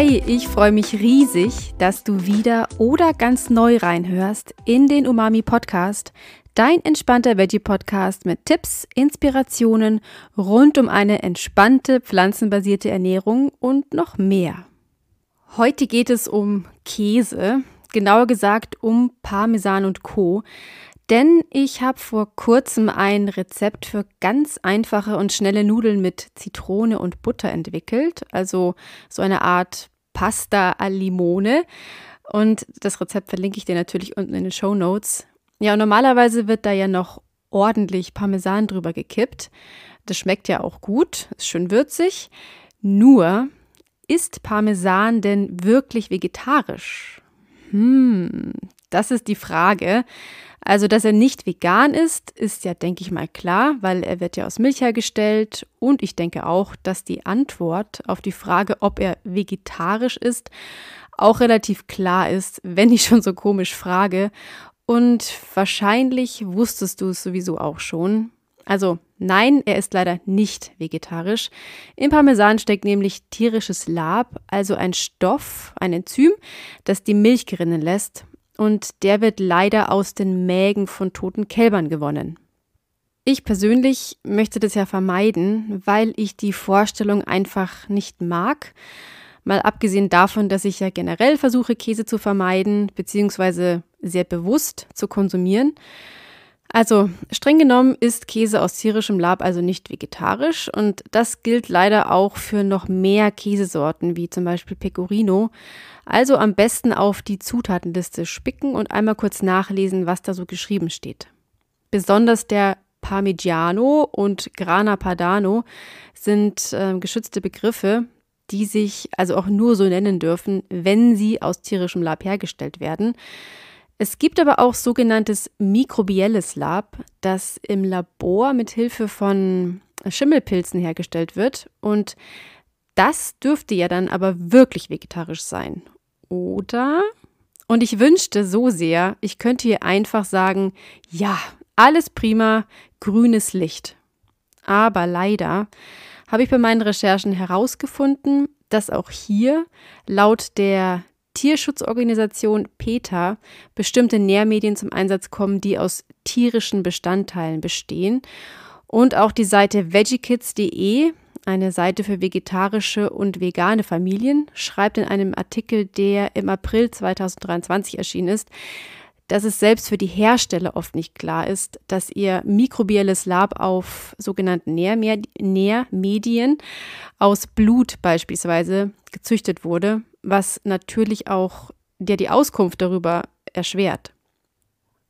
Hi, ich freue mich riesig, dass du wieder oder ganz neu reinhörst in den Umami Podcast, dein entspannter Veggie Podcast mit Tipps, Inspirationen rund um eine entspannte pflanzenbasierte Ernährung und noch mehr. Heute geht es um Käse, genauer gesagt um Parmesan und Co. Denn ich habe vor kurzem ein Rezept für ganz einfache und schnelle Nudeln mit Zitrone und Butter entwickelt, also so eine Art Pasta al Limone. Und das Rezept verlinke ich dir natürlich unten in den Show Notes. Ja, und normalerweise wird da ja noch ordentlich Parmesan drüber gekippt. Das schmeckt ja auch gut, ist schön würzig. Nur, ist Parmesan denn wirklich vegetarisch? Hm, das ist die Frage. Also, dass er nicht vegan ist, ist ja, denke ich mal, klar, weil er wird ja aus Milch hergestellt. Und ich denke auch, dass die Antwort auf die Frage, ob er vegetarisch ist, auch relativ klar ist, wenn ich schon so komisch frage. Und wahrscheinlich wusstest du es sowieso auch schon. Also nein, er ist leider nicht vegetarisch. Im Parmesan steckt nämlich tierisches Lab, also ein Stoff, ein Enzym, das die Milch gerinnen lässt und der wird leider aus den Mägen von toten Kälbern gewonnen. Ich persönlich möchte das ja vermeiden, weil ich die Vorstellung einfach nicht mag. Mal abgesehen davon, dass ich ja generell versuche, Käse zu vermeiden, beziehungsweise sehr bewusst zu konsumieren. Also, streng genommen ist Käse aus tierischem Lab also nicht vegetarisch und das gilt leider auch für noch mehr Käsesorten, wie zum Beispiel Pecorino. Also am besten auf die Zutatenliste spicken und einmal kurz nachlesen, was da so geschrieben steht. Besonders der Parmigiano und Grana Padano sind äh, geschützte Begriffe, die sich also auch nur so nennen dürfen, wenn sie aus tierischem Lab hergestellt werden. Es gibt aber auch sogenanntes mikrobielles Lab, das im Labor mit Hilfe von Schimmelpilzen hergestellt wird und das dürfte ja dann aber wirklich vegetarisch sein oder? Und ich wünschte so sehr, ich könnte hier einfach sagen, ja, alles prima, grünes Licht. Aber leider habe ich bei meinen Recherchen herausgefunden, dass auch hier laut der Tierschutzorganisation PETA bestimmte Nährmedien zum Einsatz kommen, die aus tierischen Bestandteilen bestehen. Und auch die Seite veggiekids.de eine Seite für vegetarische und vegane Familien, schreibt in einem Artikel, der im April 2023 erschienen ist, dass es selbst für die Hersteller oft nicht klar ist, dass ihr mikrobielles Lab auf sogenannten Nährmedien aus Blut beispielsweise gezüchtet wurde, was natürlich auch der die Auskunft darüber erschwert.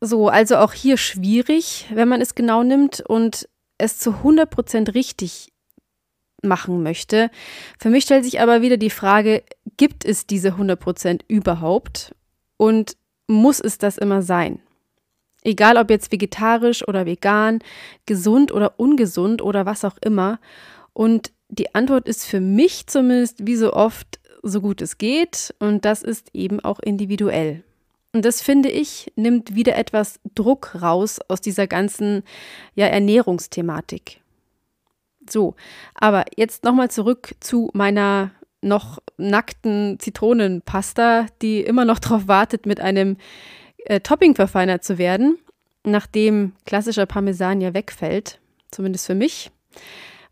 So, also auch hier schwierig, wenn man es genau nimmt und es zu 100% richtig machen möchte. Für mich stellt sich aber wieder die Frage, gibt es diese 100% überhaupt und muss es das immer sein? Egal ob jetzt vegetarisch oder vegan, gesund oder ungesund oder was auch immer. Und die Antwort ist für mich zumindest wie so oft so gut es geht und das ist eben auch individuell. Und das finde ich nimmt wieder etwas Druck raus aus dieser ganzen ja, Ernährungsthematik. So, aber jetzt nochmal zurück zu meiner noch nackten Zitronenpasta, die immer noch darauf wartet, mit einem äh, Topping verfeinert zu werden, nachdem klassischer Parmesan ja wegfällt, zumindest für mich,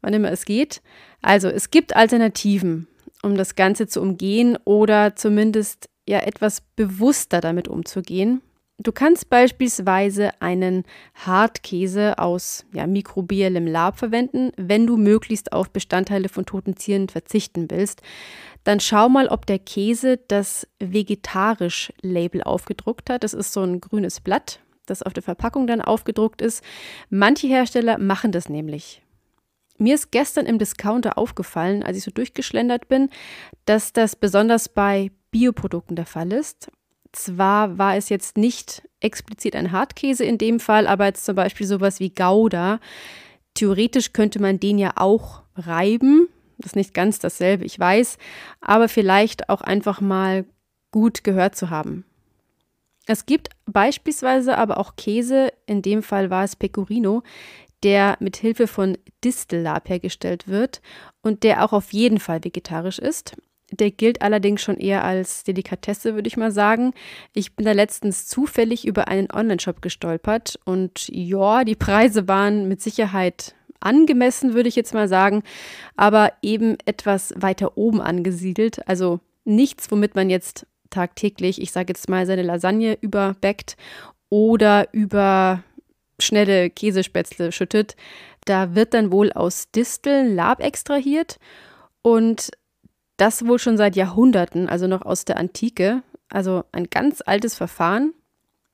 wann immer es geht. Also es gibt Alternativen, um das Ganze zu umgehen oder zumindest ja etwas bewusster damit umzugehen. Du kannst beispielsweise einen Hartkäse aus ja, mikrobiellem Lab verwenden, wenn du möglichst auf Bestandteile von toten Tieren verzichten willst. Dann schau mal, ob der Käse das vegetarisch Label aufgedruckt hat. Das ist so ein grünes Blatt, das auf der Verpackung dann aufgedruckt ist. Manche Hersteller machen das nämlich. Mir ist gestern im Discounter aufgefallen, als ich so durchgeschlendert bin, dass das besonders bei Bioprodukten der Fall ist. Zwar war es jetzt nicht explizit ein Hartkäse in dem Fall, aber jetzt zum Beispiel sowas wie Gouda. Theoretisch könnte man den ja auch reiben. Das ist nicht ganz dasselbe, ich weiß, aber vielleicht auch einfach mal gut gehört zu haben. Es gibt beispielsweise aber auch Käse, in dem Fall war es Pecorino, der mit Hilfe von Distellab hergestellt wird und der auch auf jeden Fall vegetarisch ist. Der gilt allerdings schon eher als Delikatesse, würde ich mal sagen. Ich bin da letztens zufällig über einen Online-Shop gestolpert und ja, die Preise waren mit Sicherheit angemessen, würde ich jetzt mal sagen, aber eben etwas weiter oben angesiedelt. Also nichts, womit man jetzt tagtäglich, ich sage jetzt mal, seine Lasagne überbackt oder über schnelle Käsespätzle schüttet. Da wird dann wohl aus Disteln Lab extrahiert und das wohl schon seit Jahrhunderten, also noch aus der Antike. Also ein ganz altes Verfahren.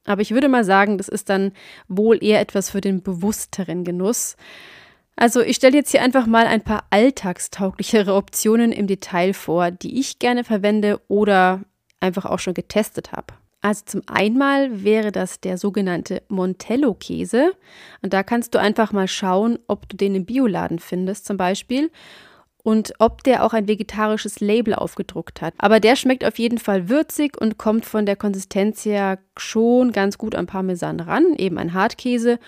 Aber ich würde mal sagen, das ist dann wohl eher etwas für den bewussteren Genuss. Also ich stelle jetzt hier einfach mal ein paar alltagstauglichere Optionen im Detail vor, die ich gerne verwende oder einfach auch schon getestet habe. Also zum einen wäre das der sogenannte Montello-Käse. Und da kannst du einfach mal schauen, ob du den im Bioladen findest zum Beispiel und ob der auch ein vegetarisches Label aufgedruckt hat. Aber der schmeckt auf jeden Fall würzig und kommt von der Konsistenz her schon ganz gut am Parmesan ran, eben ein Hartkäse.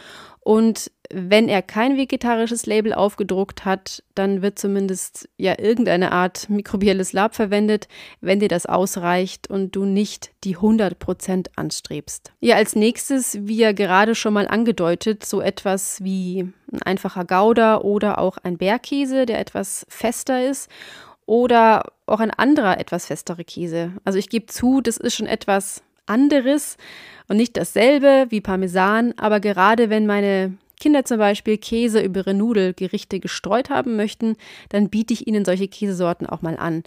Und wenn er kein vegetarisches Label aufgedruckt hat, dann wird zumindest ja irgendeine Art mikrobielles Lab verwendet, wenn dir das ausreicht und du nicht die 100% anstrebst. Ja, als nächstes, wie ja gerade schon mal angedeutet, so etwas wie ein einfacher Gouda oder auch ein Bergkäse, der etwas fester ist oder auch ein anderer etwas festere Käse. Also ich gebe zu, das ist schon etwas anderes und nicht dasselbe wie Parmesan, aber gerade wenn meine Kinder zum Beispiel Käse über ihre Nudelgerichte gestreut haben möchten, dann biete ich ihnen solche Käsesorten auch mal an.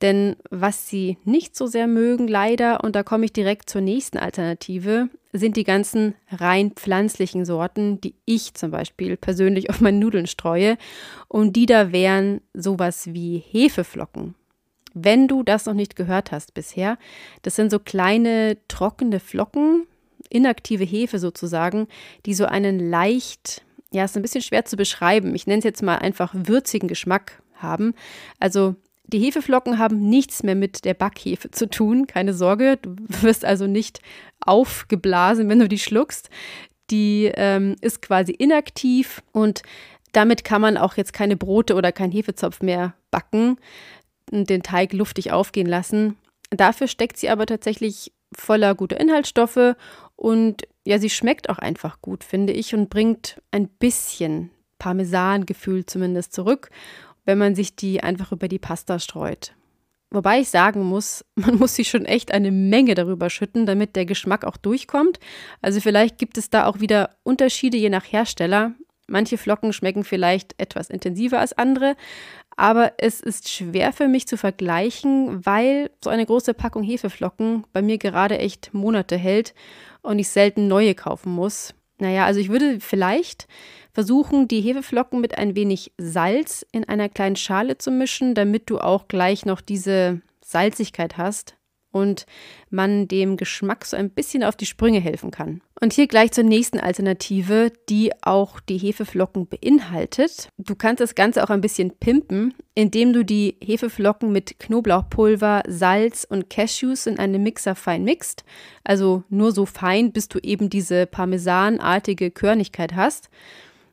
Denn was sie nicht so sehr mögen, leider, und da komme ich direkt zur nächsten Alternative, sind die ganzen rein pflanzlichen Sorten, die ich zum Beispiel persönlich auf meine Nudeln streue. Und die da wären sowas wie Hefeflocken. Wenn du das noch nicht gehört hast bisher, das sind so kleine trockene Flocken, inaktive Hefe sozusagen, die so einen leicht, ja, ist ein bisschen schwer zu beschreiben. Ich nenne es jetzt mal einfach würzigen Geschmack haben. Also die Hefeflocken haben nichts mehr mit der Backhefe zu tun, keine Sorge. Du wirst also nicht aufgeblasen, wenn du die schluckst. Die ähm, ist quasi inaktiv und damit kann man auch jetzt keine Brote oder keinen Hefezopf mehr backen den Teig luftig aufgehen lassen. Dafür steckt sie aber tatsächlich voller guter Inhaltsstoffe und ja, sie schmeckt auch einfach gut, finde ich, und bringt ein bisschen Parmesan-Gefühl zumindest zurück, wenn man sich die einfach über die Pasta streut. Wobei ich sagen muss, man muss sich schon echt eine Menge darüber schütten, damit der Geschmack auch durchkommt. Also vielleicht gibt es da auch wieder Unterschiede je nach Hersteller. Manche Flocken schmecken vielleicht etwas intensiver als andere, aber es ist schwer für mich zu vergleichen, weil so eine große Packung Hefeflocken bei mir gerade echt Monate hält und ich selten neue kaufen muss. Naja, also ich würde vielleicht versuchen, die Hefeflocken mit ein wenig Salz in einer kleinen Schale zu mischen, damit du auch gleich noch diese Salzigkeit hast und man dem Geschmack so ein bisschen auf die Sprünge helfen kann. Und hier gleich zur nächsten Alternative, die auch die Hefeflocken beinhaltet. Du kannst das Ganze auch ein bisschen pimpen, indem du die Hefeflocken mit Knoblauchpulver, Salz und Cashews in einem Mixer fein mixt. Also nur so fein, bis du eben diese parmesanartige Körnigkeit hast.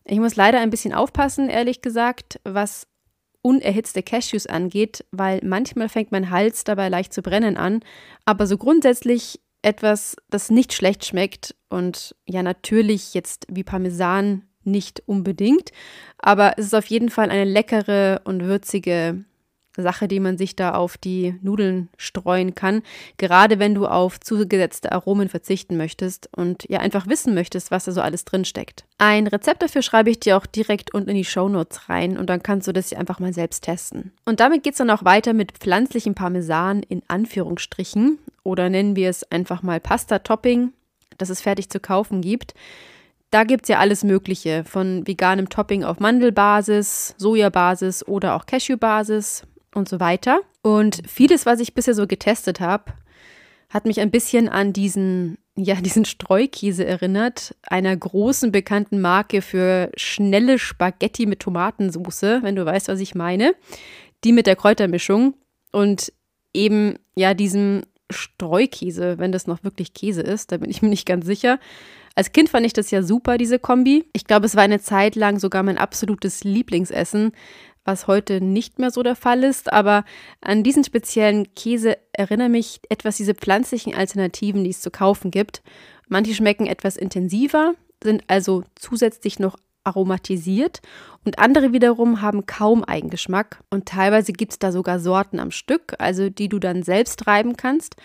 Ich muss leider ein bisschen aufpassen, ehrlich gesagt, was unerhitzte Cashews angeht, weil manchmal fängt mein Hals dabei leicht zu brennen an. Aber so grundsätzlich etwas, das nicht schlecht schmeckt und ja natürlich jetzt wie Parmesan nicht unbedingt, aber es ist auf jeden Fall eine leckere und würzige Sache, die man sich da auf die Nudeln streuen kann. Gerade wenn du auf zugesetzte Aromen verzichten möchtest und ja einfach wissen möchtest, was da so alles drin steckt. Ein Rezept dafür schreibe ich dir auch direkt unten in die Show Notes rein und dann kannst du das einfach mal selbst testen. Und damit geht es dann auch weiter mit pflanzlichem Parmesan in Anführungsstrichen oder nennen wir es einfach mal Pasta-Topping, das es fertig zu kaufen gibt. Da gibt es ja alles Mögliche, von veganem Topping auf Mandelbasis, Sojabasis oder auch Cashewbasis und so weiter. Und vieles, was ich bisher so getestet habe, hat mich ein bisschen an diesen, ja, diesen Streukäse erinnert, einer großen bekannten Marke für schnelle Spaghetti mit Tomatensauce, wenn du weißt, was ich meine. Die mit der Kräutermischung und eben, ja, diesem Streukäse, wenn das noch wirklich Käse ist, da bin ich mir nicht ganz sicher. Als Kind fand ich das ja super, diese Kombi. Ich glaube, es war eine Zeit lang sogar mein absolutes Lieblingsessen, was heute nicht mehr so der Fall ist, aber an diesen speziellen Käse erinnern mich etwas diese pflanzlichen Alternativen, die es zu kaufen gibt. Manche schmecken etwas intensiver, sind also zusätzlich noch aromatisiert und andere wiederum haben kaum Eigengeschmack und teilweise gibt es da sogar Sorten am Stück, also die du dann selbst reiben kannst.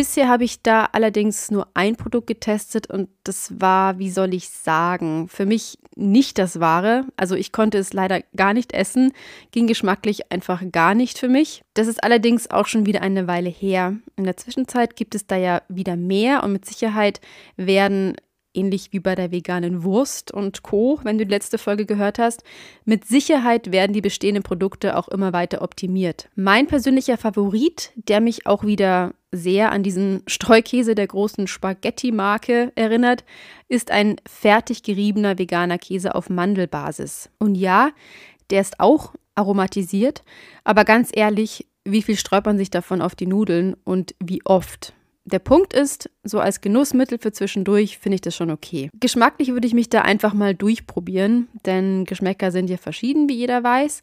Bisher habe ich da allerdings nur ein Produkt getestet und das war, wie soll ich sagen, für mich nicht das Wahre. Also ich konnte es leider gar nicht essen, ging geschmacklich einfach gar nicht für mich. Das ist allerdings auch schon wieder eine Weile her. In der Zwischenzeit gibt es da ja wieder mehr und mit Sicherheit werden ähnlich wie bei der veganen Wurst und Co., wenn du die letzte Folge gehört hast. Mit Sicherheit werden die bestehenden Produkte auch immer weiter optimiert. Mein persönlicher Favorit, der mich auch wieder sehr an diesen Streukäse der großen Spaghetti-Marke erinnert, ist ein fertig geriebener veganer Käse auf Mandelbasis. Und ja, der ist auch aromatisiert, aber ganz ehrlich, wie viel sträubt man sich davon auf die Nudeln und wie oft? Der Punkt ist, so als Genussmittel für zwischendurch finde ich das schon okay. Geschmacklich würde ich mich da einfach mal durchprobieren, denn Geschmäcker sind ja verschieden, wie jeder weiß.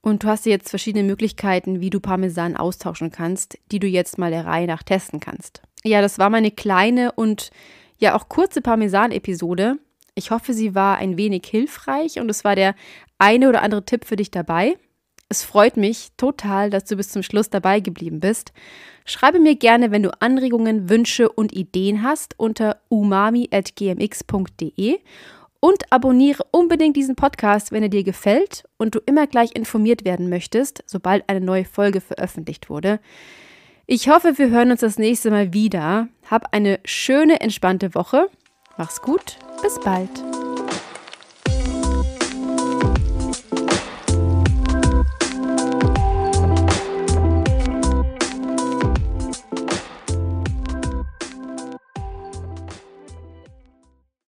Und du hast jetzt verschiedene Möglichkeiten, wie du Parmesan austauschen kannst, die du jetzt mal der Reihe nach testen kannst. Ja, das war meine kleine und ja auch kurze Parmesan-Episode. Ich hoffe, sie war ein wenig hilfreich und es war der eine oder andere Tipp für dich dabei. Es freut mich total, dass du bis zum Schluss dabei geblieben bist. Schreibe mir gerne, wenn du Anregungen, Wünsche und Ideen hast unter umami.gmx.de und abonniere unbedingt diesen Podcast, wenn er dir gefällt und du immer gleich informiert werden möchtest, sobald eine neue Folge veröffentlicht wurde. Ich hoffe, wir hören uns das nächste Mal wieder. Hab eine schöne, entspannte Woche. Mach's gut. Bis bald.